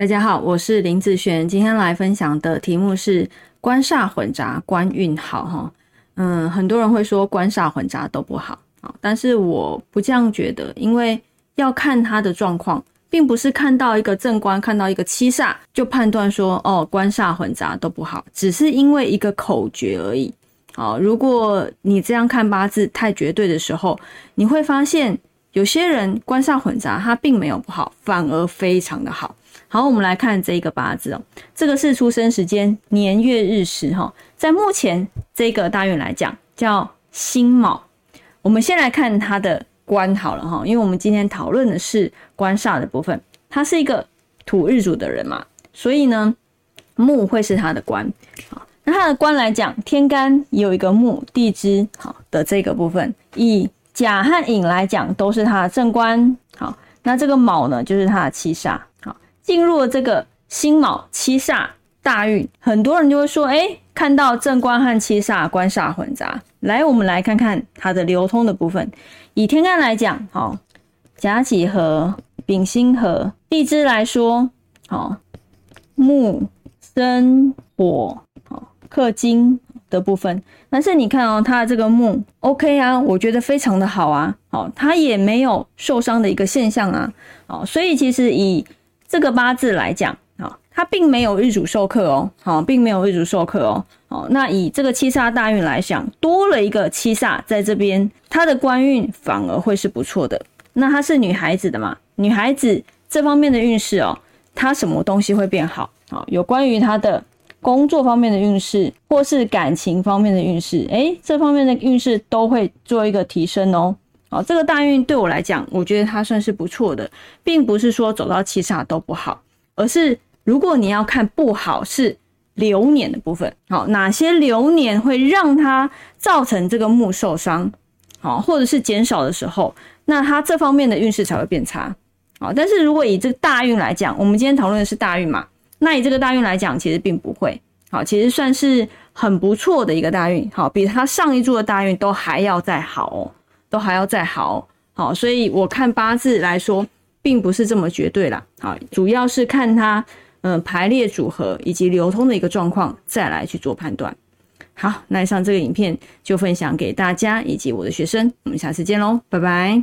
大家好，我是林子璇，今天来分享的题目是官煞混杂，官运好哈。嗯，很多人会说官煞混杂都不好啊，但是我不这样觉得，因为要看他的状况，并不是看到一个正官，看到一个七煞就判断说哦官煞混杂都不好，只是因为一个口诀而已。好，如果你这样看八字太绝对的时候，你会发现有些人官煞混杂，他并没有不好，反而非常的好。好，我们来看这个八字哦，这个是出生时间年月日时哈，在目前这个大运来讲叫辛卯。我们先来看他的官好了哈，因为我们今天讨论的是官煞的部分，他是一个土日主的人嘛，所以呢木会是他的官。好，那他的官来讲，天干有一个木，地支好的这个部分，以甲和寅来讲都是他的正官。好，那这个卯呢，就是他的七煞。好进入了这个辛卯七煞大运，很多人就会说：“哎，看到正官和七煞官煞混杂。”来，我们来看看它的流通的部分。以天干来讲，好甲己合、丙辛合；地支来说，好木生火，好克金的部分。但是你看哦，它的这个木 OK 啊，我觉得非常的好啊，好，它也没有受伤的一个现象啊，好，所以其实以这个八字来讲，啊，它并没有日主授课哦，好，并没有日主授课哦，好，那以这个七煞大运来讲，多了一个七煞在这边，她的官运反而会是不错的。那她是女孩子的嘛，女孩子这方面的运势哦，她什么东西会变好？好，有关于她的工作方面的运势，或是感情方面的运势，哎，这方面的运势都会做一个提升哦。哦，这个大运对我来讲，我觉得它算是不错的，并不是说走到七煞都不好，而是如果你要看不好是流年的部分，好，哪些流年会让它造成这个木受伤，好，或者是减少的时候，那它这方面的运势才会变差，好，但是如果以这个大运来讲，我们今天讨论的是大运嘛，那以这个大运来讲，其实并不会，好，其实算是很不错的一个大运，好，比它上一柱的大运都还要再好哦。都还要再好，好，所以我看八字来说，并不是这么绝对啦，好，主要是看它，嗯，排列组合以及流通的一个状况，再来去做判断。好，那以上这个影片就分享给大家以及我的学生，我们下次见喽，拜拜。